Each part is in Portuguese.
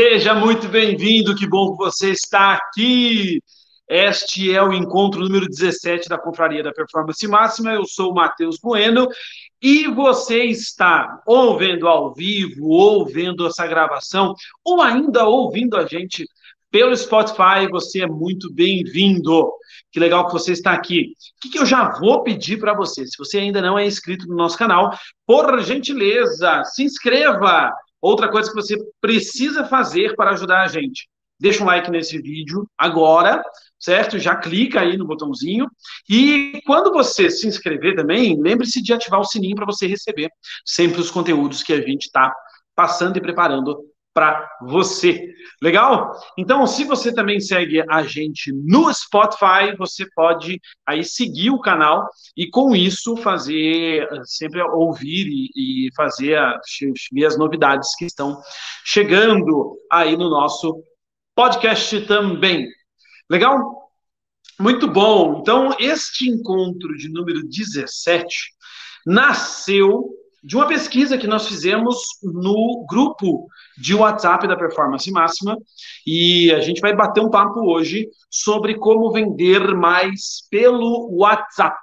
Seja muito bem-vindo, que bom que você está aqui. Este é o encontro número 17 da Confraria da Performance Máxima. Eu sou o Matheus Bueno e você está ou vendo ao vivo, ou vendo essa gravação, ou ainda ouvindo a gente pelo Spotify. Você é muito bem-vindo. Que legal que você está aqui. O que, que eu já vou pedir para você? Se você ainda não é inscrito no nosso canal, por gentileza, se inscreva Outra coisa que você precisa fazer para ajudar a gente. Deixa um like nesse vídeo agora, certo? Já clica aí no botãozinho. E quando você se inscrever também, lembre-se de ativar o sininho para você receber sempre os conteúdos que a gente está passando e preparando para você. Legal? Então, se você também segue a gente no Spotify, você pode aí seguir o canal e com isso fazer sempre ouvir e, e fazer ver as novidades que estão chegando aí no nosso podcast também. Legal? Muito bom. Então, este encontro de número 17 nasceu de uma pesquisa que nós fizemos no grupo de WhatsApp da Performance Máxima e a gente vai bater um papo hoje sobre como vender mais pelo WhatsApp.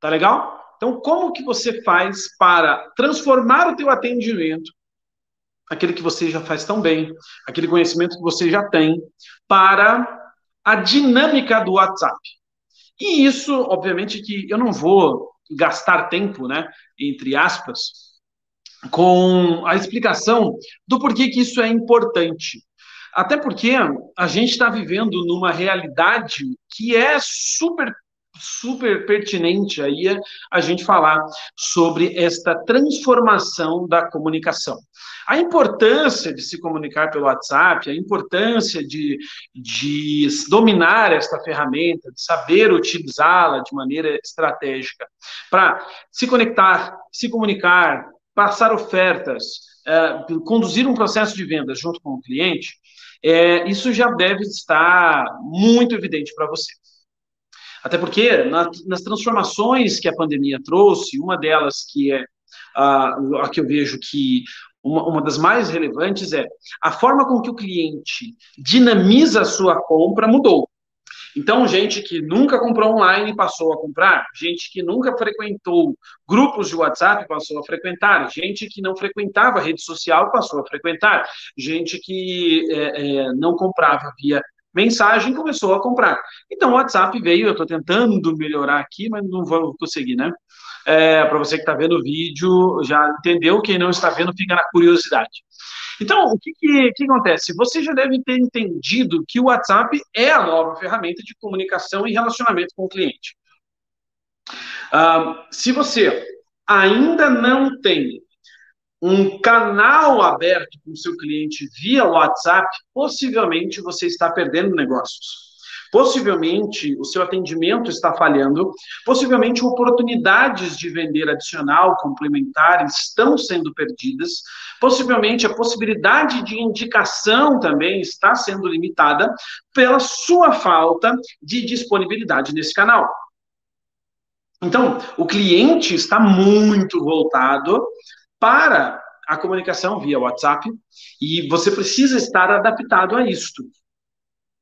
Tá legal? Então, como que você faz para transformar o teu atendimento, aquele que você já faz tão bem, aquele conhecimento que você já tem, para a dinâmica do WhatsApp? E isso, obviamente, que eu não vou gastar tempo, né, entre aspas, com a explicação do porquê que isso é importante. Até porque a gente está vivendo numa realidade que é super super pertinente aí a gente falar sobre esta transformação da comunicação. A importância de se comunicar pelo WhatsApp, a importância de, de dominar esta ferramenta, de saber utilizá-la de maneira estratégica para se conectar, se comunicar, passar ofertas, é, conduzir um processo de venda junto com o cliente, é, isso já deve estar muito evidente para você. Até porque na, nas transformações que a pandemia trouxe, uma delas que é a que eu vejo que uma, uma, das mais relevantes é a forma com que o cliente dinamiza a sua compra mudou. Então, gente que nunca comprou online passou a comprar, gente que nunca frequentou grupos de WhatsApp passou a frequentar, gente que não frequentava rede social passou a frequentar, gente que é, é, não comprava via mensagem começou a comprar. Então o WhatsApp veio, eu estou tentando melhorar aqui, mas não vou conseguir, né? É, Para você que está vendo o vídeo, já entendeu, quem não está vendo fica na curiosidade. Então, o que, que, que, acontece? Você já deve ter entendido que o WhatsApp é a nova ferramenta de comunicação e relacionamento com o cliente. Uh, se você ainda não tem um canal aberto com o seu cliente via WhatsApp, possivelmente você está perdendo negócios. Possivelmente o seu atendimento está falhando, possivelmente oportunidades de vender adicional, complementar, estão sendo perdidas, possivelmente a possibilidade de indicação também está sendo limitada pela sua falta de disponibilidade nesse canal. Então, o cliente está muito voltado para a comunicação via WhatsApp e você precisa estar adaptado a isto,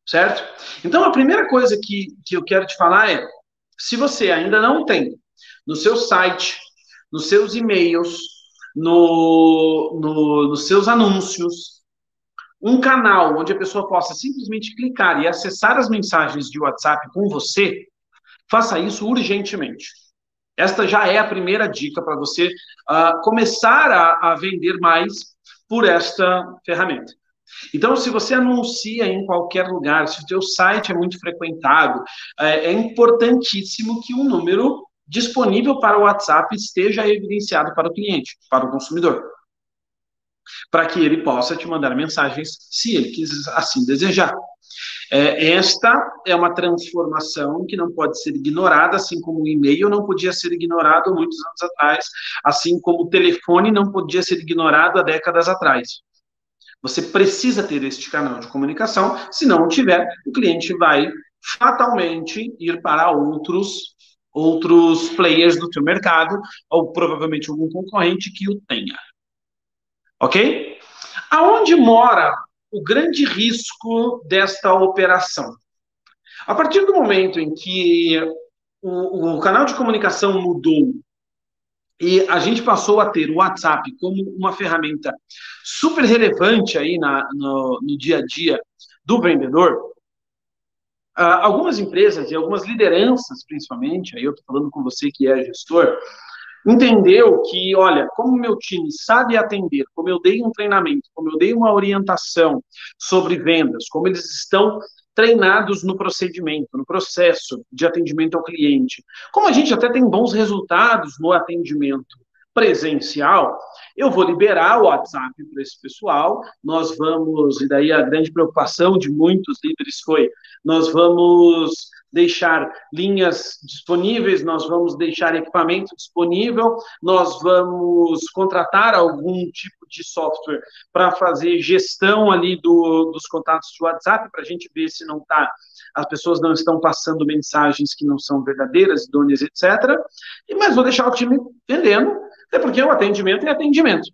certo? Então, a primeira coisa que, que eu quero te falar é: se você ainda não tem no seu site, nos seus e-mails, no, no, nos seus anúncios, um canal onde a pessoa possa simplesmente clicar e acessar as mensagens de WhatsApp com você, faça isso urgentemente. Esta já é a primeira dica para você uh, começar a, a vender mais por esta ferramenta. Então, se você anuncia em qualquer lugar, se o seu site é muito frequentado, é, é importantíssimo que um número disponível para o WhatsApp esteja evidenciado para o cliente, para o consumidor, para que ele possa te mandar mensagens se ele quiser assim desejar. É, esta é uma transformação que não pode ser ignorada, assim como o e-mail não podia ser ignorado muitos anos atrás, assim como o telefone não podia ser ignorado há décadas atrás. Você precisa ter este canal de comunicação, se não tiver, o cliente vai fatalmente ir para outros outros players do seu mercado ou provavelmente algum concorrente que o tenha. OK? Aonde mora o grande risco desta operação? A partir do momento em que o, o canal de comunicação mudou e a gente passou a ter o WhatsApp como uma ferramenta super relevante aí na, no, no dia a dia do vendedor, uh, algumas empresas e algumas lideranças, principalmente, aí eu estou falando com você que é gestor, entendeu que, olha, como meu time sabe atender, como eu dei um treinamento, como eu dei uma orientação sobre vendas, como eles estão treinados no procedimento, no processo de atendimento ao cliente. Como a gente até tem bons resultados no atendimento presencial, eu vou liberar o WhatsApp para esse pessoal, nós vamos, e daí a grande preocupação de muitos líderes foi, nós vamos deixar linhas disponíveis, nós vamos deixar equipamento disponível, nós vamos contratar algum tipo de software para fazer gestão ali do, dos contatos de WhatsApp, para a gente ver se não está, as pessoas não estão passando mensagens que não são verdadeiras, idôneas, etc. E, mas vou deixar o time vendendo, até porque o atendimento é atendimento.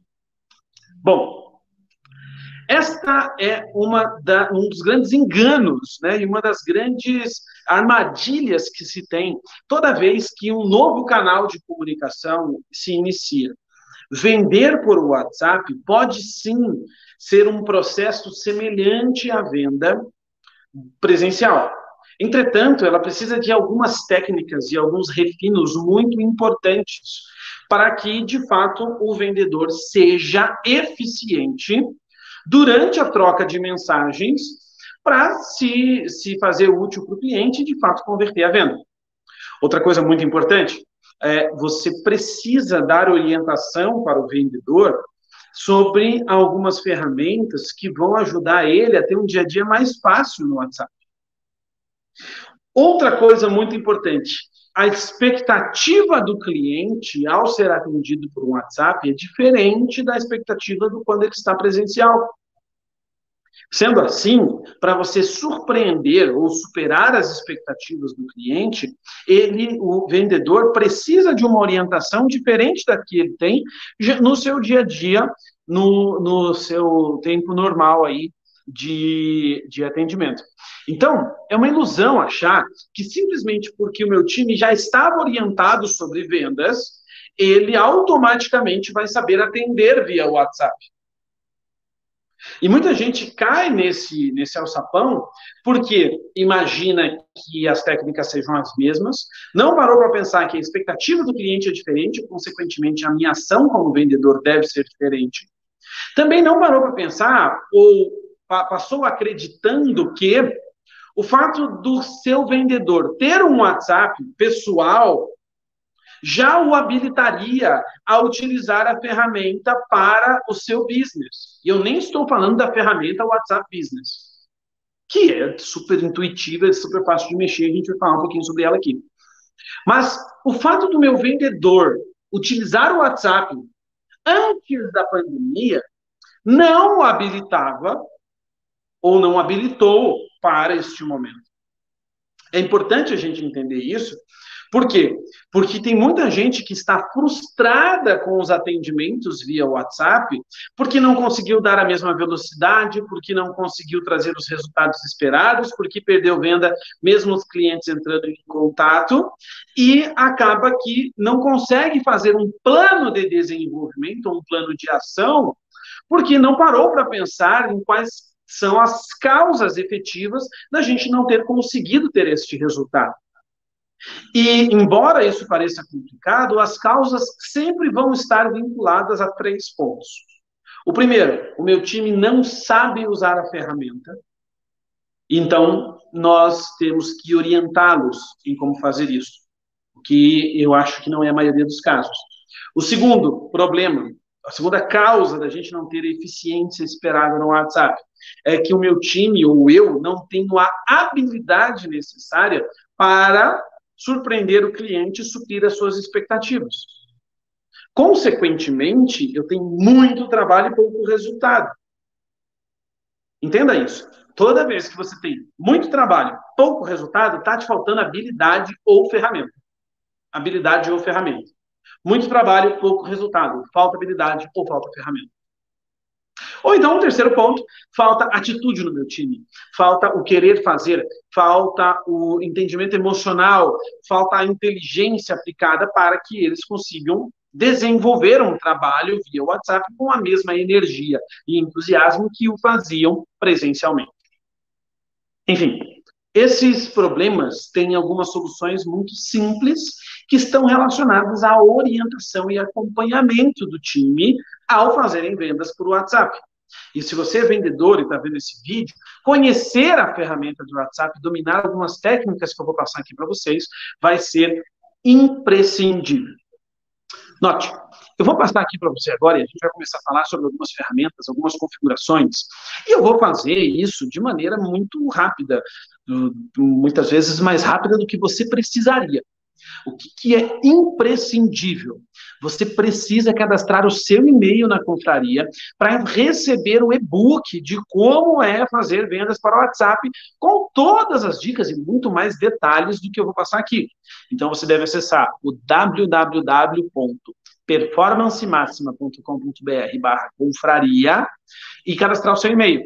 Bom, esta é uma da, um dos grandes enganos, né, e uma das grandes armadilhas que se tem toda vez que um novo canal de comunicação se inicia. Vender por WhatsApp pode sim ser um processo semelhante à venda presencial. Entretanto, ela precisa de algumas técnicas e alguns refinos muito importantes para que, de fato, o vendedor seja eficiente durante a troca de mensagens para se, se fazer útil para o cliente e, de fato, converter a venda. Outra coisa muito importante, é, você precisa dar orientação para o vendedor sobre algumas ferramentas que vão ajudar ele a ter um dia a dia mais fácil no WhatsApp. Outra coisa muito importante, a expectativa do cliente ao ser atendido por um WhatsApp é diferente da expectativa do quando ele está presencial. Sendo assim, para você surpreender ou superar as expectativas do cliente, ele, o vendedor precisa de uma orientação diferente da que ele tem no seu dia a dia, no, no seu tempo normal aí de, de atendimento. Então, é uma ilusão achar que simplesmente porque o meu time já estava orientado sobre vendas, ele automaticamente vai saber atender via WhatsApp. E muita gente cai nesse, nesse alçapão porque imagina que as técnicas sejam as mesmas, não parou para pensar que a expectativa do cliente é diferente, consequentemente, a minha ação como vendedor deve ser diferente. Também não parou para pensar ou passou acreditando que o fato do seu vendedor ter um WhatsApp pessoal já o habilitaria a utilizar a ferramenta para o seu business. E eu nem estou falando da ferramenta WhatsApp Business, que é super intuitiva, é super fácil de mexer, a gente vai falar um pouquinho sobre ela aqui. Mas o fato do meu vendedor utilizar o WhatsApp antes da pandemia não habilitava ou não habilitou para este momento. É importante a gente entender isso, por quê? Porque tem muita gente que está frustrada com os atendimentos via WhatsApp, porque não conseguiu dar a mesma velocidade, porque não conseguiu trazer os resultados esperados, porque perdeu venda, mesmo os clientes entrando em contato, e acaba que não consegue fazer um plano de desenvolvimento, um plano de ação, porque não parou para pensar em quais são as causas efetivas da gente não ter conseguido ter este resultado. E, embora isso pareça complicado, as causas sempre vão estar vinculadas a três pontos. O primeiro, o meu time não sabe usar a ferramenta, então nós temos que orientá-los em como fazer isso, o que eu acho que não é a maioria dos casos. O segundo problema, a segunda causa da gente não ter eficiência esperada no WhatsApp, é que o meu time ou eu não tenho a habilidade necessária para surpreender o cliente e suprir as suas expectativas. Consequentemente, eu tenho muito trabalho e pouco resultado. Entenda isso. Toda vez que você tem muito trabalho, pouco resultado, está te faltando habilidade ou ferramenta. Habilidade ou ferramenta. Muito trabalho, pouco resultado. Falta habilidade ou falta ferramenta. Ou então, o terceiro ponto, falta atitude no meu time, falta o querer fazer, falta o entendimento emocional, falta a inteligência aplicada para que eles consigam desenvolver um trabalho via WhatsApp com a mesma energia e entusiasmo que o faziam presencialmente. Enfim, esses problemas têm algumas soluções muito simples que estão relacionadas à orientação e acompanhamento do time ao fazerem vendas por WhatsApp. E se você é vendedor e está vendo esse vídeo, conhecer a ferramenta do WhatsApp, dominar algumas técnicas que eu vou passar aqui para vocês, vai ser imprescindível. Note, eu vou passar aqui para você agora e a gente vai começar a falar sobre algumas ferramentas, algumas configurações. E eu vou fazer isso de maneira muito rápida, muitas vezes mais rápida do que você precisaria. O que, que é imprescindível? Você precisa cadastrar o seu e-mail na confraria para receber o e-book de como é fazer vendas para o WhatsApp, com todas as dicas e muito mais detalhes do que eu vou passar aqui. Então você deve acessar o www.performancemáxima.com.br barra confraria e cadastrar o seu e-mail.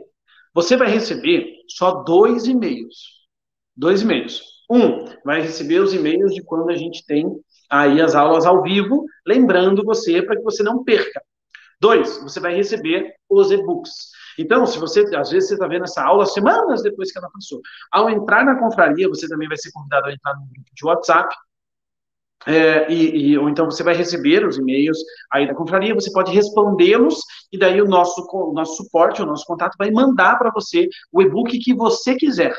Você vai receber só dois e-mails. Dois e-mails. Um, vai receber os e-mails de quando a gente tem aí as aulas ao vivo, lembrando você para que você não perca. Dois, você vai receber os e-books. Então, se você, às vezes, você está vendo essa aula semanas depois que ela passou. Ao entrar na confraria, você também vai ser convidado a entrar no grupo de WhatsApp. É, e, e, ou então você vai receber os e-mails aí da confraria, você pode respondê-los, e daí o nosso, o nosso suporte, o nosso contato vai mandar para você o e-book que você quiser.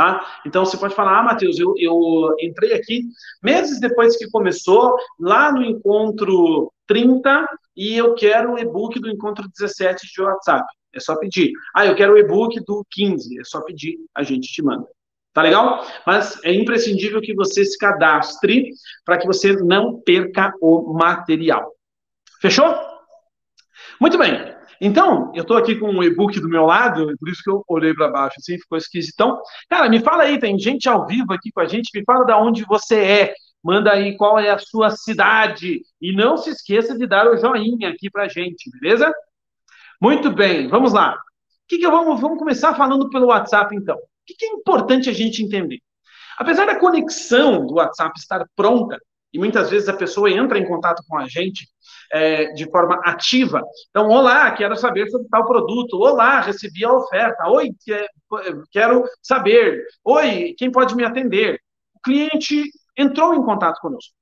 Tá? Então você pode falar, ah, Matheus, eu, eu entrei aqui meses depois que começou, lá no encontro 30, e eu quero o e-book do encontro 17 de WhatsApp. É só pedir. Ah, eu quero o e-book do 15. É só pedir, a gente te manda. Tá legal? Mas é imprescindível que você se cadastre para que você não perca o material. Fechou? Muito bem. Então, eu estou aqui com um e-book do meu lado, por isso que eu olhei para baixo, assim, ficou esquisitão. Cara, me fala aí, tem gente ao vivo aqui com a gente, me fala de onde você é, manda aí qual é a sua cidade, e não se esqueça de dar o joinha aqui para gente, beleza? Muito bem, vamos lá. Que, que eu vamos, vamos começar falando pelo WhatsApp, então. O que, que é importante a gente entender? Apesar da conexão do WhatsApp estar pronta, e muitas vezes a pessoa entra em contato com a gente é, de forma ativa. Então, olá, quero saber sobre tal produto. Olá, recebi a oferta. Oi, quero saber. Oi, quem pode me atender? O cliente entrou em contato conosco.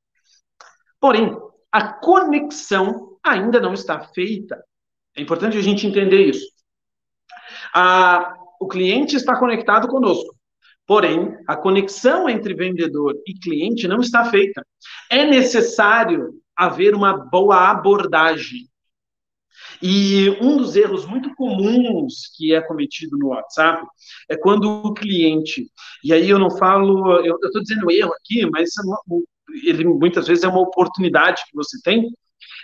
Porém, a conexão ainda não está feita. É importante a gente entender isso. A, o cliente está conectado conosco. Porém, a conexão entre vendedor e cliente não está feita. É necessário haver uma boa abordagem. E um dos erros muito comuns que é cometido no WhatsApp é quando o cliente, e aí eu não falo, eu estou dizendo erro aqui, mas é ele muitas vezes é uma oportunidade que você tem,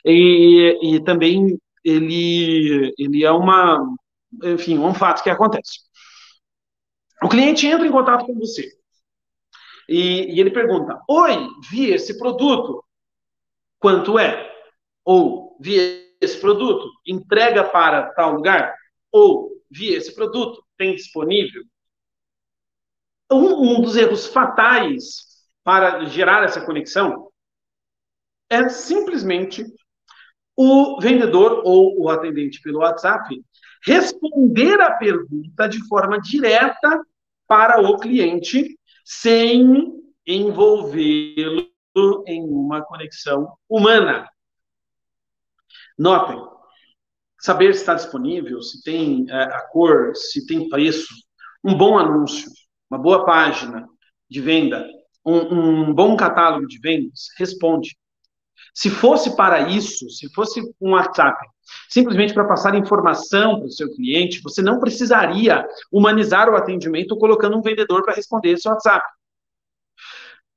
e, e também ele, ele é uma, enfim, um fato que acontece. O cliente entra em contato com você e, e ele pergunta: Oi, vi esse produto, quanto é? Ou vi esse produto, entrega para tal lugar? Ou vi esse produto, tem disponível? Um, um dos erros fatais para gerar essa conexão é simplesmente o vendedor ou o atendente pelo WhatsApp responder a pergunta de forma direta para o cliente, sem envolvê-lo em uma conexão humana. Notem, saber se está disponível, se tem é, a cor, se tem preço, um bom anúncio, uma boa página de venda, um, um bom catálogo de vendas, responde. Se fosse para isso, se fosse um WhatsApp, simplesmente para passar informação para o seu cliente, você não precisaria humanizar o atendimento colocando um vendedor para responder esse WhatsApp.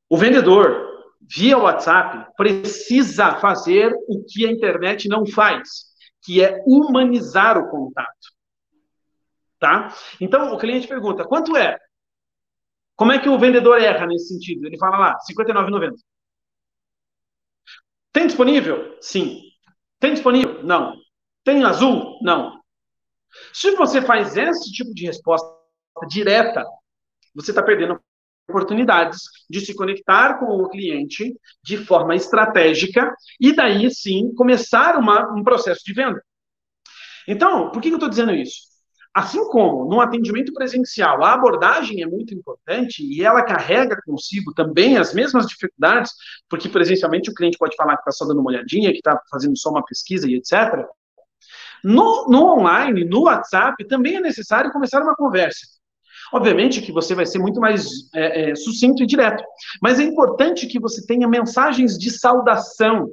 O vendedor, via WhatsApp, precisa fazer o que a internet não faz, que é humanizar o contato. Tá? Então, o cliente pergunta, quanto é? Como é que o vendedor erra nesse sentido? Ele fala lá, R$ 59,90. Tem disponível? Sim. Tem disponível? Não. Tem azul? Não. Se você faz esse tipo de resposta direta, você está perdendo oportunidades de se conectar com o cliente de forma estratégica e daí sim começar uma, um processo de venda. Então, por que eu estou dizendo isso? Assim como no atendimento presencial a abordagem é muito importante e ela carrega consigo também as mesmas dificuldades, porque presencialmente o cliente pode falar que está só dando uma olhadinha, que está fazendo só uma pesquisa e etc. No, no online, no WhatsApp, também é necessário começar uma conversa. Obviamente que você vai ser muito mais é, é, sucinto e direto, mas é importante que você tenha mensagens de saudação.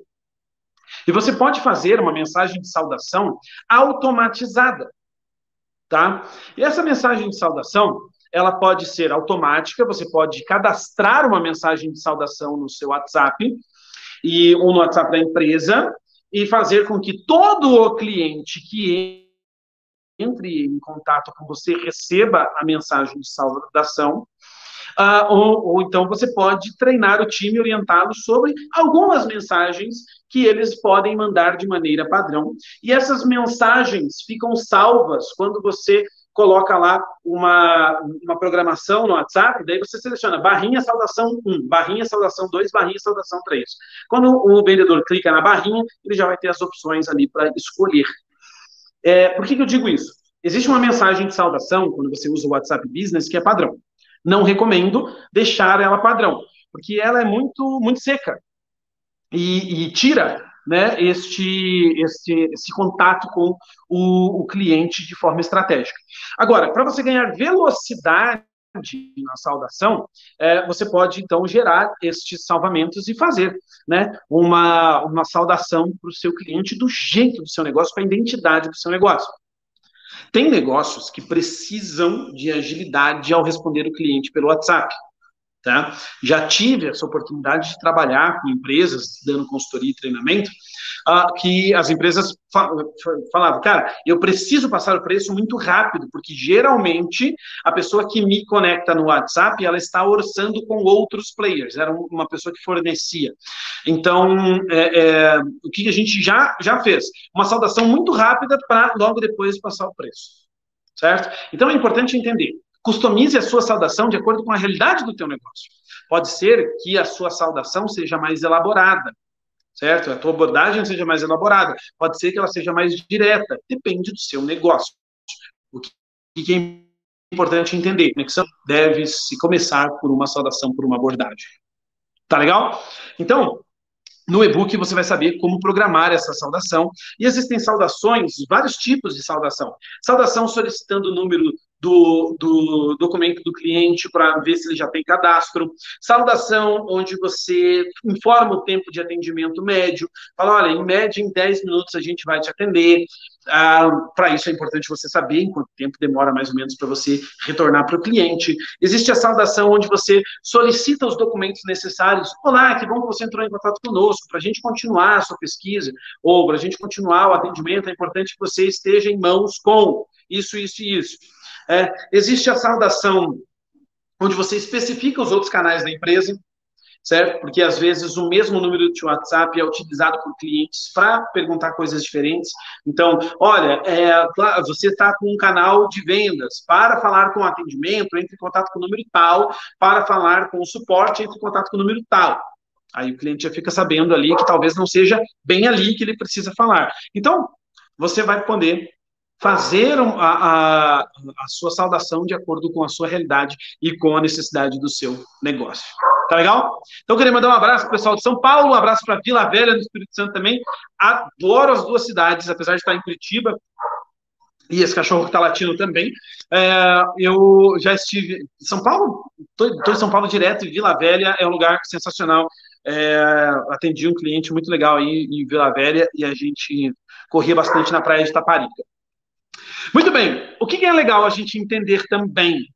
E você pode fazer uma mensagem de saudação automatizada, tá? E essa mensagem de saudação, ela pode ser automática, você pode cadastrar uma mensagem de saudação no seu WhatsApp e ou no WhatsApp da empresa e fazer com que todo o cliente que entre em contato com você, receba a mensagem de saudação, uh, ou, ou, então você pode treinar o time, orientá-lo sobre algumas mensagens que eles podem mandar de maneira padrão. E essas mensagens ficam salvas quando você coloca lá uma, uma programação no WhatsApp, daí você seleciona barrinha saudação 1, barrinha saudação 2, barrinha saudação 3. Quando o vendedor clica na barrinha, ele já vai ter as opções ali para escolher. É, por que, que eu digo isso? Existe uma mensagem de saudação, quando você usa o WhatsApp Business, que é padrão. Não recomendo deixar ela padrão, porque ela é muito, muito seca e, e tira né, este, este, esse contato com o, o cliente de forma estratégica. Agora, para você ganhar velocidade na saudação, é, você pode então gerar estes salvamentos e fazer né, uma, uma saudação para o seu cliente do jeito do seu negócio, para a identidade do seu negócio. Tem negócios que precisam de agilidade ao responder o cliente pelo WhatsApp. Tá? Já tive essa oportunidade de trabalhar com empresas dando consultoria e treinamento, uh, que as empresas falavam, cara, eu preciso passar o preço muito rápido, porque geralmente a pessoa que me conecta no WhatsApp, ela está orçando com outros players, era uma pessoa que fornecia. Então, é, é, o que a gente já, já fez? Uma saudação muito rápida para logo depois passar o preço. Certo? Então é importante entender. Customize a sua saudação de acordo com a realidade do teu negócio. Pode ser que a sua saudação seja mais elaborada, certo? A tua abordagem seja mais elaborada. Pode ser que ela seja mais direta. Depende do seu negócio. O que é importante entender? Conexão deve se começar por uma saudação, por uma abordagem. Tá legal? Então, no e-book você vai saber como programar essa saudação. E existem saudações, vários tipos de saudação. Saudação solicitando o número do, do documento do cliente para ver se ele já tem cadastro. Saudação, onde você informa o tempo de atendimento médio. Fala, olha, em média, em 10 minutos a gente vai te atender. Ah, para isso é importante você saber em quanto tempo demora mais ou menos para você retornar para o cliente. Existe a saudação onde você solicita os documentos necessários. Olá, que bom que você entrou em contato conosco. Para a gente continuar a sua pesquisa ou para a gente continuar o atendimento, é importante que você esteja em mãos com isso, isso e isso. É, existe a saudação, onde você especifica os outros canais da empresa, certo? Porque às vezes o mesmo número de WhatsApp é utilizado por clientes para perguntar coisas diferentes. Então, olha, é, você está com um canal de vendas para falar com atendimento, entre em contato com o número tal, para falar com o suporte, entre em contato com o número tal. Aí o cliente já fica sabendo ali que talvez não seja bem ali que ele precisa falar. Então, você vai poder fazer a, a, a, sua saudação de acordo com a sua realidade e com a necessidade do seu negócio. Tá legal? Então, queria mandar um abraço para o pessoal de São Paulo, um abraço para Vila Velha, do Espírito Santo também. Adoro as duas cidades, apesar de estar em Curitiba. E esse cachorro que está latindo também. É, eu já estive em São Paulo, estou em São Paulo direto, e Vila Velha é um lugar sensacional. É, atendi um cliente muito legal aí em Vila Velha e a gente corria bastante na praia de Taparica. Muito bem, o que é legal a gente entender também?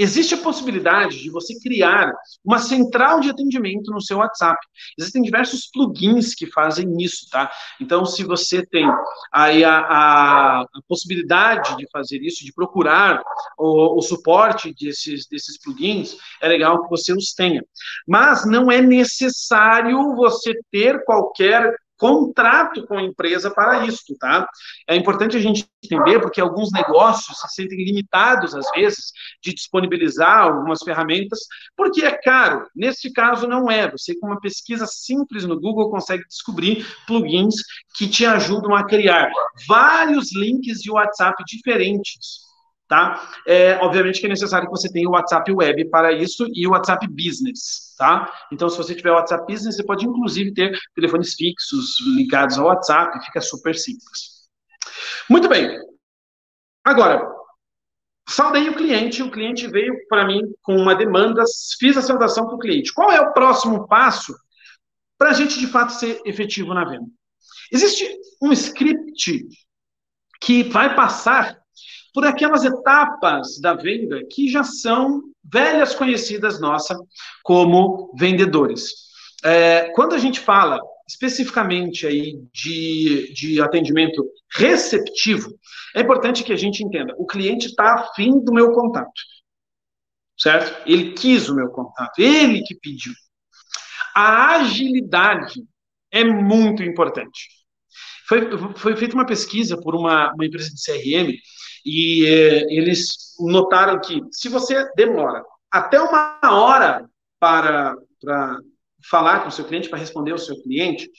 Existe a possibilidade de você criar uma central de atendimento no seu WhatsApp. Existem diversos plugins que fazem isso, tá? Então, se você tem aí a, a, a possibilidade de fazer isso, de procurar o, o, suporte desses, desses plugins, é legal que você os tenha. Mas não é necessário você ter qualquer contrato com a empresa para isso, tá? É importante a gente entender, porque alguns negócios se sentem limitados, às vezes, de disponibilizar algumas ferramentas, porque é caro. Neste caso, não é. Você, com uma pesquisa simples no Google, consegue descobrir plugins que te ajudam a criar vários links de WhatsApp diferentes tá? É, obviamente que é necessário que você tenha o WhatsApp Web para isso e o WhatsApp Business, tá? Então, se você tiver o WhatsApp Business, você pode inclusive ter telefones fixos ligados ao WhatsApp, fica super simples. Muito bem. Agora, saudei o cliente, o cliente veio para mim com uma demanda, fiz a saudação para o cliente. Qual é o próximo passo para a gente, de fato, ser efetivo na venda? Existe um script que vai passar por aquelas etapas da venda que já são velhas conhecidas nossa como vendedores. É, quando a gente fala especificamente aí de, de atendimento receptivo, é importante que a gente entenda, o cliente está afim do meu contato, certo? Ele quis o meu contato, ele que pediu. A agilidade é muito importante. Foi, foi feita uma pesquisa por uma, uma empresa de CRM e é, eles notaram que se você demora até uma hora para, para falar com o seu cliente, para responder ao seu cliente,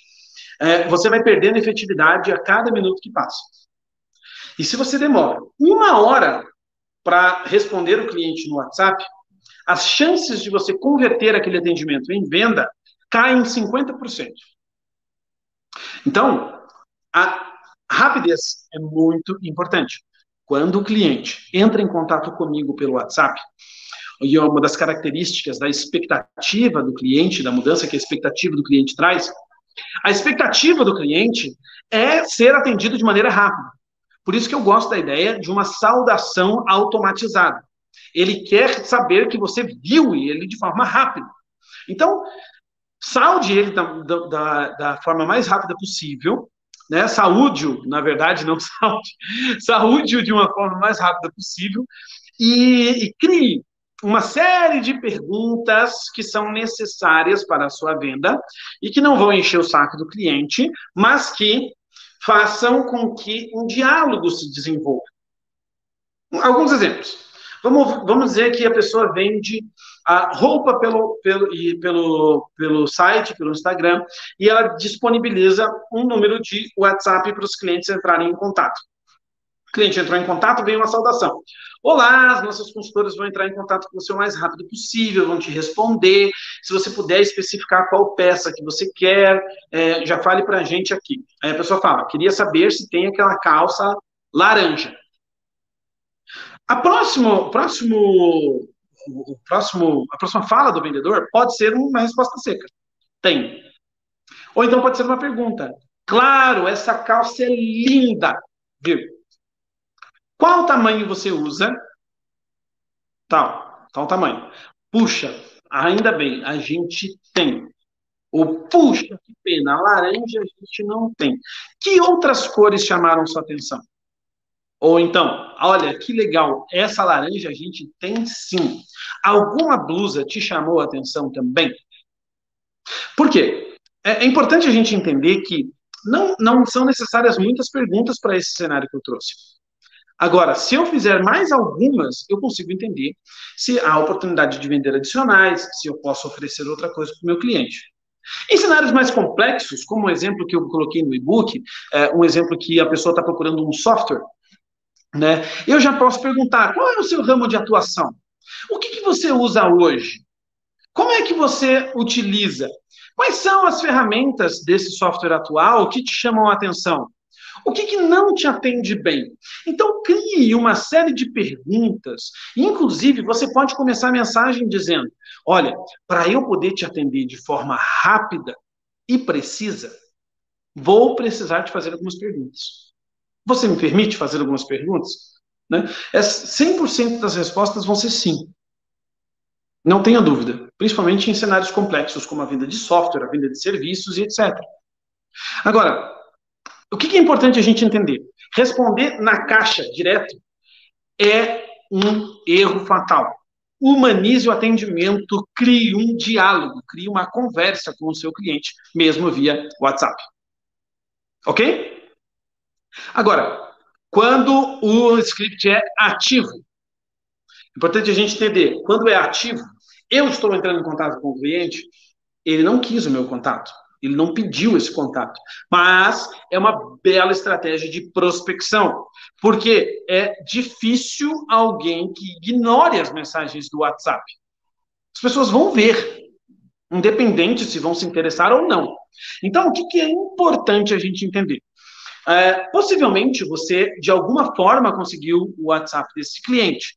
é, você vai perdendo efetividade a cada minuto que passa. E se você demora uma hora para responder o cliente no WhatsApp, as chances de você converter aquele atendimento em venda caem em 50%. Então, a rapidez é muito importante. Quando o cliente entra em contato comigo pelo WhatsApp, e é uma das características da expectativa do cliente, da mudança que a expectativa do cliente traz, a expectativa do cliente é ser atendido de maneira rápida. Por isso que eu gosto da ideia de uma saudação automatizada. Ele quer saber que você viu ele de forma rápida. Então, saude ele da, da, da forma mais rápida possível, né? Saúde, na verdade, não saúde, saúde de uma forma mais rápida possível e, e crie uma série de perguntas que são necessárias para a sua venda e que não vão encher o saco do cliente, mas que façam com que um diálogo se desenvolva. Alguns exemplos. Vamos, vamos dizer que a pessoa vende a roupa pelo, pelo, e pelo, pelo site, pelo Instagram, e ela disponibiliza um número de WhatsApp para os clientes entrarem em contato. O cliente entrou em contato, vem uma saudação. Olá, as nossas consultoras vão entrar em contato com você o mais rápido possível, vão te responder. Se você puder especificar qual peça que você quer, é, já fale para a gente aqui. Aí a pessoa fala, queria saber se tem aquela calça laranja. A próximo, próximo, o próximo, a próxima fala do vendedor pode ser uma resposta seca. Tem. Ou então pode ser uma pergunta. Claro, essa calça é linda. Viu? Qual tamanho você usa? Tal, tal tamanho. Puxa, ainda bem, a gente tem. Ou puxa, que pena, laranja a gente não tem. Que outras cores chamaram sua atenção? Ou então, olha que legal, essa laranja a gente tem sim. Alguma blusa te chamou a atenção também? Por quê? É, é importante a gente entender que não, não são necessárias muitas perguntas para esse cenário que eu trouxe. Agora, se eu fizer mais algumas, eu consigo entender se há oportunidade de vender adicionais, se eu posso oferecer outra coisa para o meu cliente. Em cenários mais complexos, como o exemplo que eu coloquei no e-book, é, um exemplo que a pessoa está procurando um software né? Eu já posso perguntar: qual é o seu ramo de atuação? O que, que você usa hoje? Como é que você utiliza? Quais são as ferramentas desse software atual que te chamam a atenção? O que, que não te atende bem? Então, crie uma série de perguntas. Inclusive, você pode começar a mensagem dizendo: Olha, para eu poder te atender de forma rápida e precisa, vou precisar te fazer algumas perguntas. Você me permite fazer algumas perguntas? Né? 100% das respostas vão ser sim. Não tenha dúvida. Principalmente em cenários complexos, como a venda de software, a venda de serviços e etc. Agora, o que é importante a gente entender? Responder na caixa direto é um erro fatal. Humanize o atendimento, crie um diálogo, crie uma conversa com o seu cliente, mesmo via WhatsApp. Ok? Agora, quando o script é ativo, importante a gente entender, quando é ativo, eu estou entrando em contato com o cliente, ele não quis o meu contato, ele não pediu esse contato, mas é uma bela estratégia de prospecção, porque é difícil alguém que ignore as mensagens do WhatsApp. As pessoas vão ver, independente se vão se interessar ou não. Então, o que, que é importante a gente entender? É, possivelmente você, de alguma forma, conseguiu o WhatsApp desse cliente.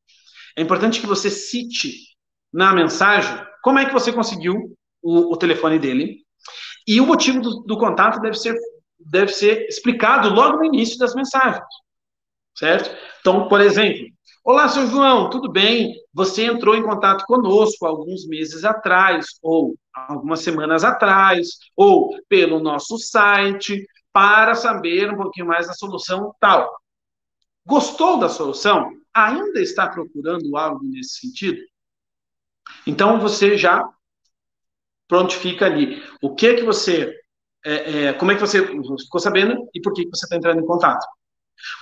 É importante que você cite na mensagem como é que você conseguiu o, o telefone dele. E o motivo do, do, contato deve ser, deve ser explicado logo no início das mensagens. Certo? Então, por exemplo, Olá, seu João, tudo bem? Você entrou em contato conosco alguns meses atrás, ou algumas semanas atrás, ou pelo nosso site, para saber um pouquinho mais da solução tal. Gostou da solução? Ainda está procurando algo nesse sentido? Então você já prontifica ali. O que que você, é, é, como é que você ficou sabendo e por que, que você está entrando em contato?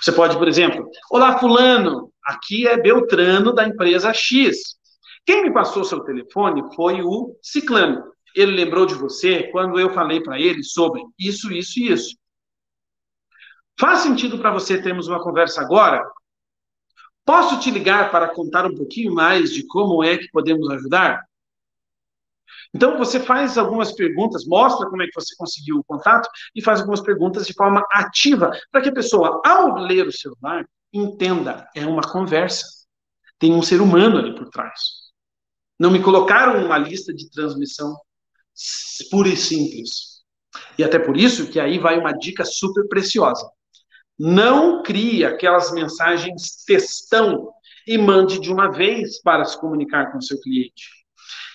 Você pode, por exemplo, olá fulano, aqui é Beltrano da empresa X. Quem me passou seu telefone foi o Ciclano. Ele lembrou de você quando eu falei para ele sobre isso, isso e isso. Faz sentido para você termos uma conversa agora? Posso te ligar para contar um pouquinho mais de como é que podemos ajudar? Então, você faz algumas perguntas, mostra como é que você conseguiu o contato e faz algumas perguntas de forma ativa, para que a pessoa, ao ler o celular, entenda, é uma conversa. Tem um ser humano ali por trás. Não me colocaram uma lista de transmissão pura e simples. E até por isso que aí vai uma dica super preciosa. Não crie aquelas mensagens textão e mande de uma vez para se comunicar com seu cliente.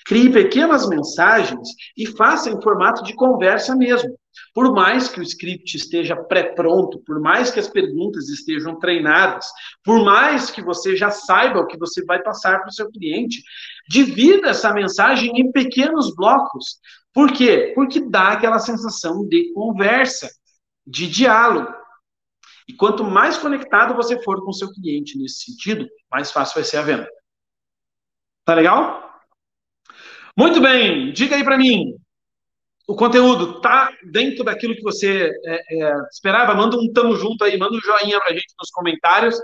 Crie pequenas mensagens e faça em formato de conversa mesmo. Por mais que o script esteja pré-pronto, por mais que as perguntas estejam treinadas, por mais que você já saiba o que você vai passar para o seu cliente, divida essa mensagem em pequenos blocos. Por quê? Porque dá aquela sensação de conversa, de diálogo. E quanto mais conectado você for com o seu cliente nesse sentido, mais fácil vai ser a venda. Tá legal? Muito bem, diga aí para mim. O conteúdo tá dentro daquilo que você é, é, esperava? Manda um tamo junto aí, manda um joinha pra gente nos comentários.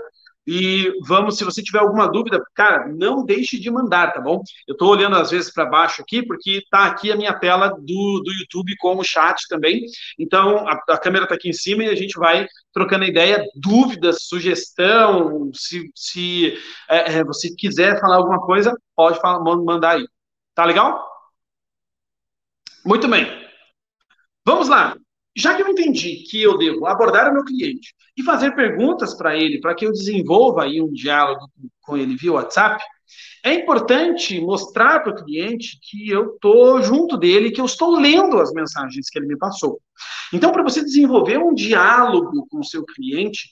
E vamos, se você tiver alguma dúvida, cara, não deixe de mandar, tá bom? Eu estou olhando às vezes para baixo aqui, porque está aqui a minha tela do, do YouTube com o chat também. Então, a, a câmera está aqui em cima e a gente vai trocando ideia, dúvidas, sugestão. Se, se é, é você quiser falar alguma coisa, pode falar, mandar aí. Tá legal? Muito bem. Vamos lá. Já que eu entendi que eu devo abordar o meu cliente e fazer perguntas para ele, para que eu desenvolva aí um diálogo com ele via WhatsApp, é importante mostrar para o cliente que eu estou junto dele, que eu estou lendo as mensagens que ele me passou. Então, para você desenvolver um diálogo com o seu cliente,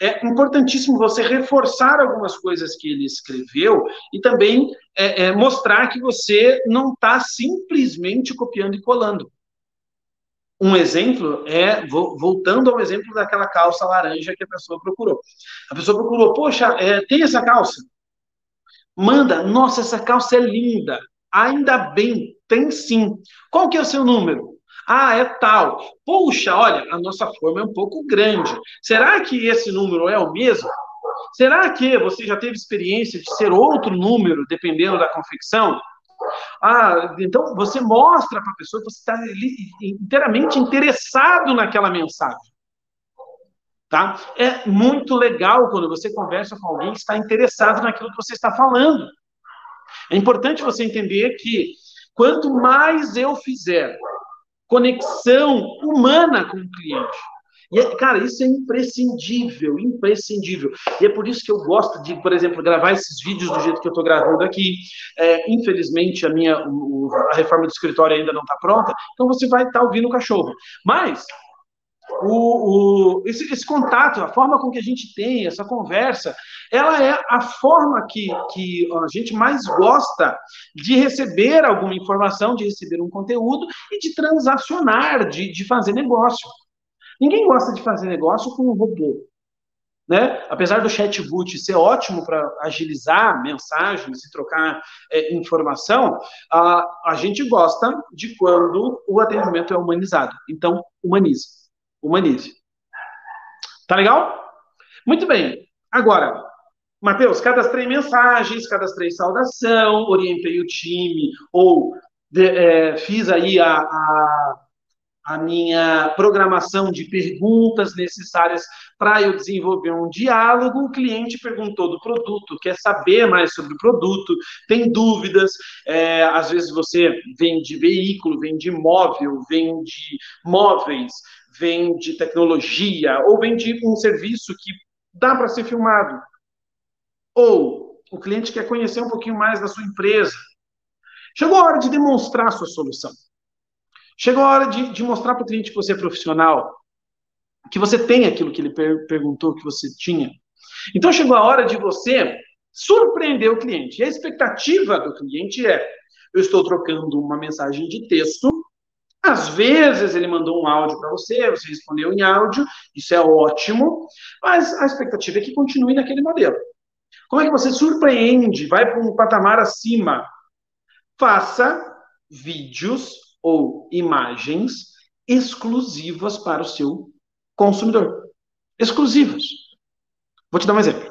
é importantíssimo você reforçar algumas coisas que ele escreveu e também é, é, mostrar que você não está simplesmente copiando e colando. Um exemplo é, voltando ao exemplo daquela calça laranja que a pessoa procurou. A pessoa procurou, poxa, é, tem essa calça? Manda, nossa, essa calça é linda. Ainda bem, tem sim. Qual que é o seu número? Ah, é tal. Puxa, olha, a nossa forma é um pouco grande. Será que esse número é o mesmo? Será que você já teve experiência de ser outro número, dependendo da confecção? Ah, então você mostra para a pessoa que você está inteiramente interessado naquela mensagem. Tá? É muito legal quando você conversa com alguém que está interessado naquilo que você está falando. É importante você entender que quanto mais eu fizer conexão humana com o cliente. E, cara, isso é imprescindível, imprescindível. E é por isso que eu gosto de, por exemplo, gravar esses vídeos do jeito que eu estou gravando aqui. É, infelizmente, a minha o, a reforma do escritório ainda não está pronta, então você vai estar tá ouvindo o cachorro. Mas o, o, esse, esse, contato, a forma com que a gente tem essa conversa, ela é a forma que, que a gente mais gosta de receber alguma informação, de receber um conteúdo e de transacionar, de, de fazer negócio. Ninguém gosta de fazer negócio com um robô. Né? Apesar do chatbot ser ótimo para agilizar mensagens e trocar é, informação, a, a gente gosta de quando o atendimento é humanizado. Então, humanize. Humanize. Tá legal? Muito bem. Agora, Matheus, cadastrei mensagens, cadastrei saudação, orientei o time, ou de, é, fiz aí a, a a minha programação de perguntas necessárias para eu desenvolver um diálogo. O cliente perguntou do produto, quer saber mais sobre o produto, tem dúvidas. É, às vezes você vende veículo, vende móvel, vende móveis, vende tecnologia, ou vende um serviço que dá para ser filmado. Ou o cliente quer conhecer um pouquinho mais da sua empresa. Chegou a hora de demonstrar a sua solução. Chegou a hora de, de mostrar para o cliente que você é profissional, que você tem aquilo que ele per perguntou que você tinha. Então chegou a hora de você surpreender o cliente. E a expectativa do cliente é: eu estou trocando uma mensagem de texto. Às vezes ele mandou um áudio para você, você respondeu em áudio, isso é ótimo, mas a expectativa é que continue naquele modelo. Como é que você surpreende, vai para um patamar acima? Faça vídeos ou imagens exclusivas para o seu consumidor. Exclusivas. Vou te dar um exemplo.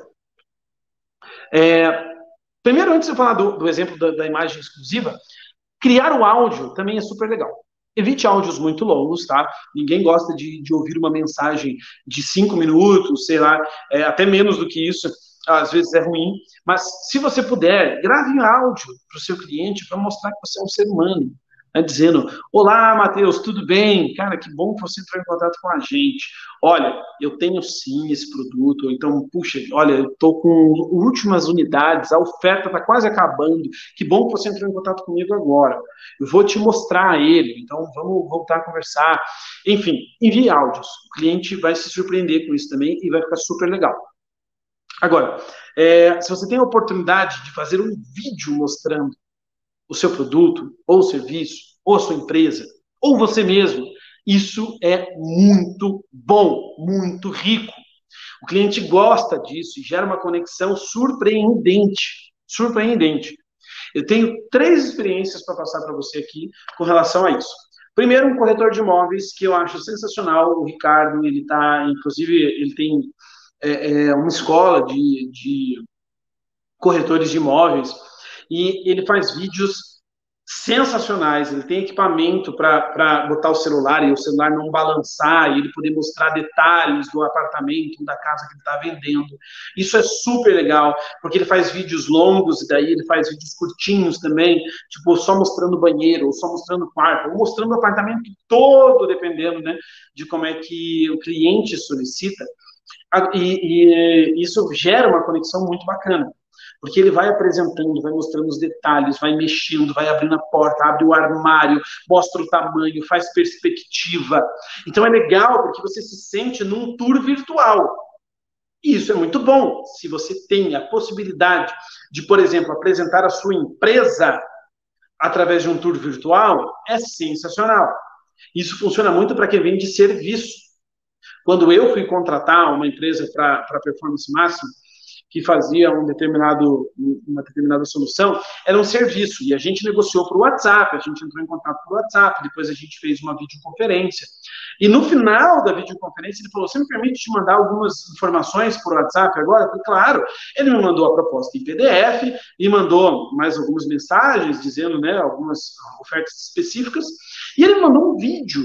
É, primeiro, antes de eu falar do, do exemplo da, da, imagem exclusiva, criar o áudio também é super legal. Evite áudios muito longos, tá? Ninguém gosta de, de ouvir uma mensagem de cinco minutos, sei lá, é, até menos do que isso. Às vezes é ruim, mas se você puder, grave um áudio para o seu cliente para mostrar que você é um ser humano, né, dizendo: Olá, Matheus, tudo bem? Cara, que bom que você entrou em contato com a gente. Olha, eu tenho sim esse produto, então, puxa, olha, eu estou com últimas unidades, a oferta está quase acabando. Que bom que você entrou em contato comigo agora. Eu vou te mostrar ele, então vamos voltar a conversar. Enfim, envie áudios. O cliente vai se surpreender com isso também e vai ficar super legal. Agora, é, se você tem a oportunidade de fazer um vídeo mostrando o seu produto, ou serviço, ou a sua empresa, ou você mesmo. Isso é muito bom, muito rico. O cliente gosta disso e gera uma conexão surpreendente. Surpreendente. Eu tenho três experiências para passar para você aqui com relação a isso. Primeiro, um corretor de imóveis que eu acho sensacional. O Ricardo, ele está, inclusive, ele tem é, é, uma escola de, de corretores de imóveis e ele faz vídeos sensacionais. Ele tem equipamento para botar o celular e o celular não balançar e ele poder mostrar detalhes do apartamento, da casa que ele está vendendo. Isso é super legal, porque ele faz vídeos longos e daí ele faz vídeos curtinhos também, tipo só mostrando banheiro, ou só mostrando o quarto, ou mostrando o apartamento todo, dependendo né, de como é que o cliente solicita. E, e isso gera uma conexão muito bacana. Porque ele vai apresentando, vai mostrando os detalhes, vai mexendo, vai abrindo a porta, abre o armário, mostra o tamanho, faz perspectiva. Então é legal porque você se sente num tour virtual. E isso é muito bom. Se você tem a possibilidade de, por exemplo, apresentar a sua empresa através de um tour virtual, é sensacional. Isso funciona muito para quem vende serviço. Quando eu fui contratar uma empresa para performance máxima, que fazia um determinado, uma determinada solução, era um serviço, e a gente negociou por WhatsApp, a gente entrou em contato por WhatsApp, depois a gente fez uma videoconferência. E no final da videoconferência, ele falou: Você me permite te mandar algumas informações por WhatsApp agora? falei, claro. Ele me mandou a proposta em PDF e mandou mais algumas mensagens dizendo né, algumas ofertas específicas. E ele mandou um vídeo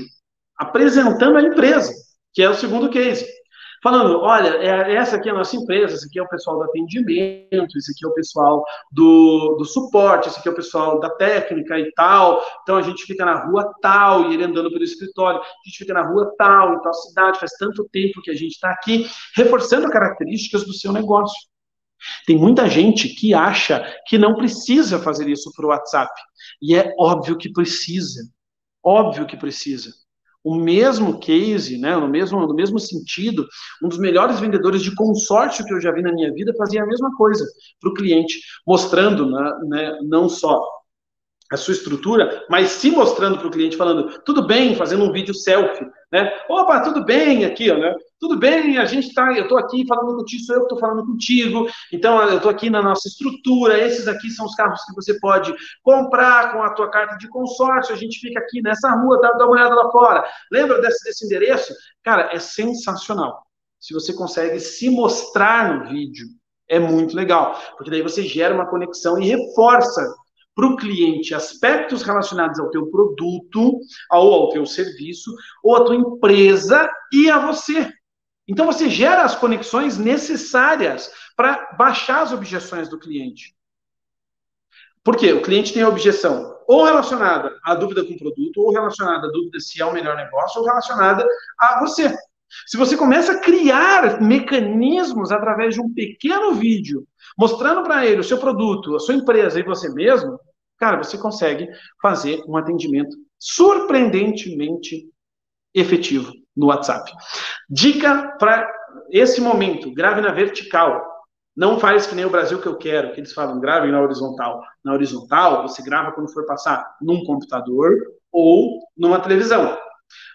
apresentando a empresa, que é o segundo case falando, olha, é, essa aqui é a nossa empresa, esse aqui é o pessoal do atendimento, esse aqui é o pessoal do, do suporte, esse aqui é o pessoal da técnica e tal, então a gente fica na rua tal, e ele andando pelo escritório, a gente fica na rua tal, em tal cidade, faz tanto tempo que a gente está aqui, reforçando características do seu negócio. Tem muita gente que acha que não precisa fazer isso para o WhatsApp, e é óbvio que precisa, óbvio que precisa o mesmo case, né, no, mesmo, no mesmo sentido, um dos melhores vendedores de consórcio que eu já vi na minha vida fazia a mesma coisa para o cliente, mostrando né, né, não só a sua estrutura, mas se mostrando para o cliente, falando, tudo bem, fazendo um vídeo selfie, né? Opa, tudo bem aqui, né? Tudo bem, a gente tá, eu estou aqui falando contigo, sou eu que estou falando contigo, então eu estou aqui na nossa estrutura, esses aqui são os carros que você pode comprar com a tua carta de consórcio, a gente fica aqui nessa rua, dá, dá uma olhada lá fora. Lembra desse, desse endereço? Cara, é sensacional. Se você consegue se mostrar no vídeo, é muito legal, porque daí você gera uma conexão e reforça para o cliente aspectos relacionados ao teu produto, ou ao teu serviço, ou à tua empresa e a você. Então você gera as conexões necessárias para baixar as objeções do cliente. Por quê? O cliente tem a objeção ou relacionada à dúvida com o produto, ou relacionada à dúvida se é o melhor negócio, ou relacionada a você. Se você começa a criar mecanismos através de um pequeno vídeo, mostrando para ele o seu produto, a sua empresa e você mesmo, cara, você consegue fazer um atendimento surpreendentemente efetivo no WhatsApp. Dica para esse momento: grave na vertical. Não faz que nem o Brasil que eu quero, que eles falam grave na horizontal. Na horizontal, você grava quando for passar num computador ou numa televisão.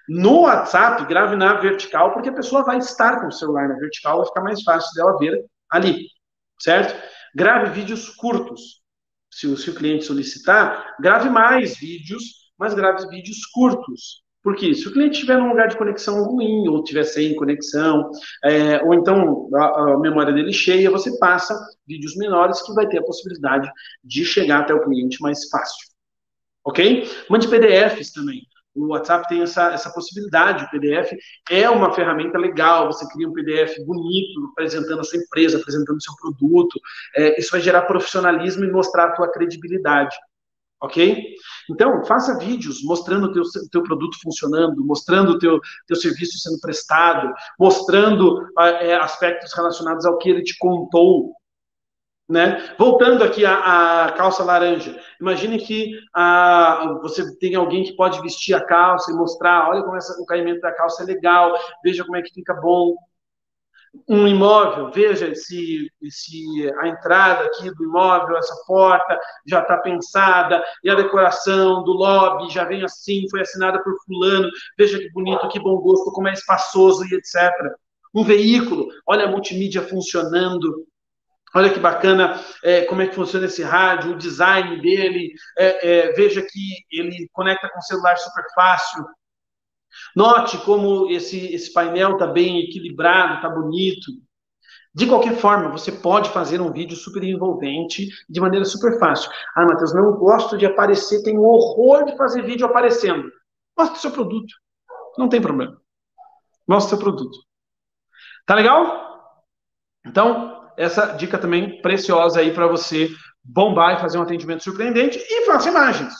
No WhatsApp, grave na vertical, porque a pessoa vai estar com o celular na vertical, vai ficar mais fácil dela ver ali, certo? Grave vídeos curtos. Se o, se o cliente solicitar, grave mais vídeos, mas grave vídeos curtos. Porque se o cliente estiver num lugar de conexão ruim, ou tiver sem conexão, é, ou então a, a, memória dele cheia, você passa vídeos menores que vai ter a possibilidade de chegar até o cliente mais fácil. Ok? Mande PDFs também. O WhatsApp tem essa, essa possibilidade. O PDF é uma ferramenta legal. Você cria um PDF bonito, apresentando a sua empresa, apresentando o seu produto. É, isso vai gerar profissionalismo e mostrar a tua credibilidade ok? Então, faça vídeos mostrando o teu, teu produto funcionando, mostrando o teu, teu serviço sendo prestado, mostrando é, aspectos relacionados ao que ele te contou, né? Voltando aqui à, à calça laranja, imagine que a, você tem alguém que pode vestir a calça e mostrar, olha como essa, o caimento da calça é legal, veja como é que fica bom, um imóvel, veja se, se a entrada aqui do imóvel, essa porta já está pensada, e a decoração do lobby já vem assim, foi assinada por fulano, veja que bonito, que bom gosto, como é espaçoso e etc. Um veículo, olha a multimídia funcionando, olha que bacana é, como é que funciona esse rádio, o design dele, é, é, veja que ele conecta com o celular super fácil, Note como esse, esse painel está bem equilibrado, está bonito. De qualquer forma, você pode fazer um vídeo super envolvente de maneira super fácil. Ah, Matheus, não gosto de aparecer, tenho horror de fazer vídeo aparecendo. Mostre o seu produto. Não tem problema. Mostre o seu produto. Tá legal? Então, essa dica também preciosa aí para você bombar e fazer um atendimento surpreendente e faça imagens.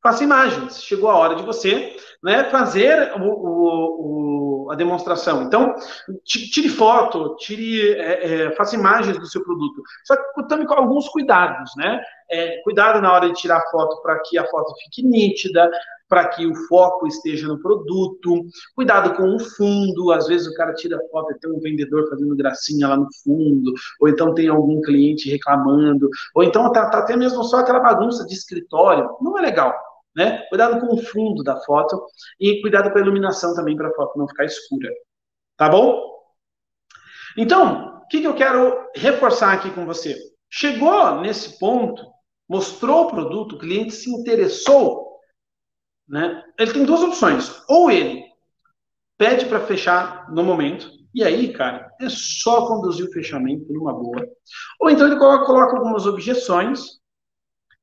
Faça imagens. Chegou a hora de você né, fazer o, o, o, a demonstração. Então, tire foto, tire, é, é, faça imagens do seu produto. Só que também com alguns cuidados, né? É, cuidado na hora de tirar foto para que a foto fique nítida, para que o foco esteja no produto. Cuidado com o fundo. Às vezes o cara tira foto e tem um vendedor fazendo gracinha lá no fundo, ou então tem algum cliente reclamando, ou então tá, tá até mesmo só aquela bagunça de escritório. Não é legal. Né? Cuidado com o fundo da foto e cuidado com a iluminação também para a foto não ficar escura. Tá bom? Então, o que, que eu quero reforçar aqui com você? Chegou nesse ponto, mostrou o produto, o cliente se interessou, né? Ele tem duas opções. Ou ele pede para fechar no momento, e aí, cara, é só conduzir o fechamento numa boa. Ou então ele coloca, algumas objeções,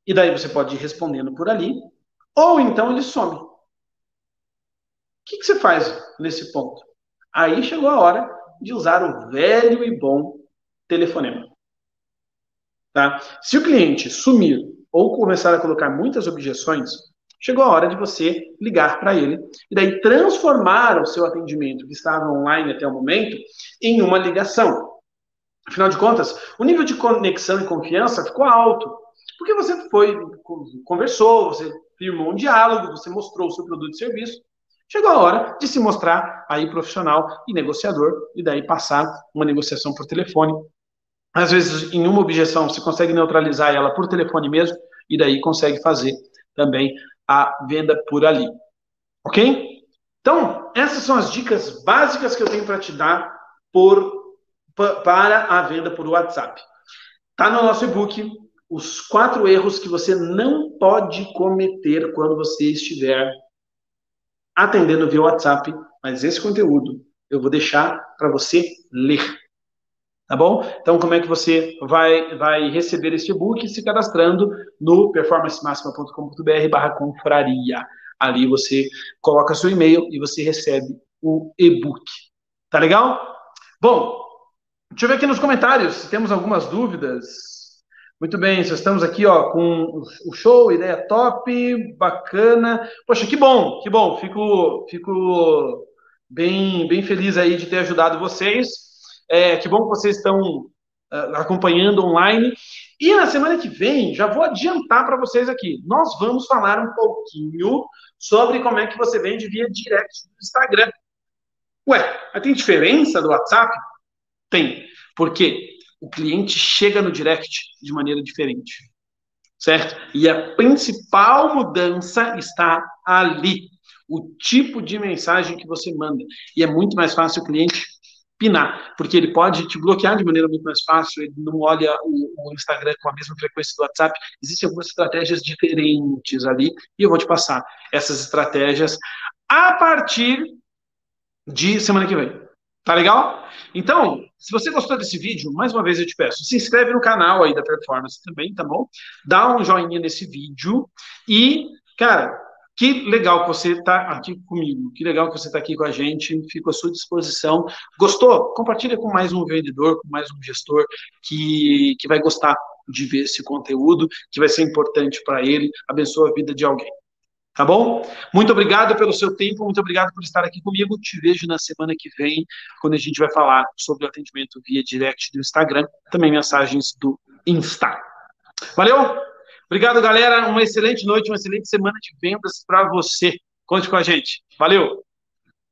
e daí você pode ir respondendo por ali, ou então ele some. O que, que você faz nesse ponto? Aí chegou a hora de usar o velho e bom telefonema. Tá? Se o cliente sumir ou começar a colocar muitas objeções, chegou a hora de você ligar para ele e daí transformar o seu atendimento que estava online até o momento em uma ligação. Afinal de contas, o nível de conexão e confiança ficou alto, porque você foi conversou, você firmou um diálogo, você mostrou o seu produto e serviço. Chegou a hora de se mostrar aí profissional e negociador, e daí passar uma negociação por telefone. Às vezes, em uma objeção, você consegue neutralizar ela por telefone mesmo, e daí consegue fazer também a venda por ali. Ok? Então, essas são as dicas básicas que eu tenho para te dar por, para a venda por WhatsApp. Está no nosso e-book os quatro erros que você não pode cometer quando você estiver atendendo via WhatsApp, mas esse conteúdo eu vou deixar para você ler. Tá bom? Então, como é que você vai, vai receber esse e-book? Se cadastrando no performancemaxima.com.br barra confraria. Ali você coloca seu e-mail e você recebe o e-book. Tá legal? Bom, deixa eu ver aqui nos comentários se temos algumas dúvidas. Muito bem, nós estamos aqui ó, com o show, ideia top, bacana. Poxa, que bom, que bom. Fico, fico bem, bem feliz aí de ter ajudado vocês. É, que bom que vocês estão uh, acompanhando online. E na semana que vem, já vou adiantar para vocês aqui, nós vamos falar um pouquinho sobre como é que você vende via direct do Instagram. Ué, mas tem diferença do WhatsApp? Tem. Por quê? o cliente chega no direct de maneira diferente. Certo? E a principal mudança está ali. O tipo de mensagem que você manda. E é muito mais fácil o cliente pinar, porque ele pode te bloquear de maneira muito mais fácil, ele não olha o, o, Instagram com a mesma frequência do WhatsApp. Existem algumas estratégias diferentes ali, e eu vou te passar essas estratégias a partir de semana que vem. Tá legal? Então, se você gostou desse vídeo, mais uma vez eu te peço, se inscreve no canal aí da Performance também, tá bom? Dá um joinha nesse vídeo e, cara, que legal que você está aqui comigo, que legal que você está aqui com a gente, fico à sua disposição. Gostou? Compartilha com mais um vendedor, com mais um gestor que, que vai gostar de ver esse conteúdo, que vai ser importante para ele, abençoa a vida de alguém. Tá bom? Muito obrigado pelo seu tempo, muito obrigado por estar aqui comigo. Te vejo na semana que vem, quando a gente vai falar sobre o atendimento via direct do Instagram, também mensagens do Insta. Valeu? Obrigado, galera. Uma excelente noite, uma excelente semana de vendas para você. Conte com a gente. Valeu!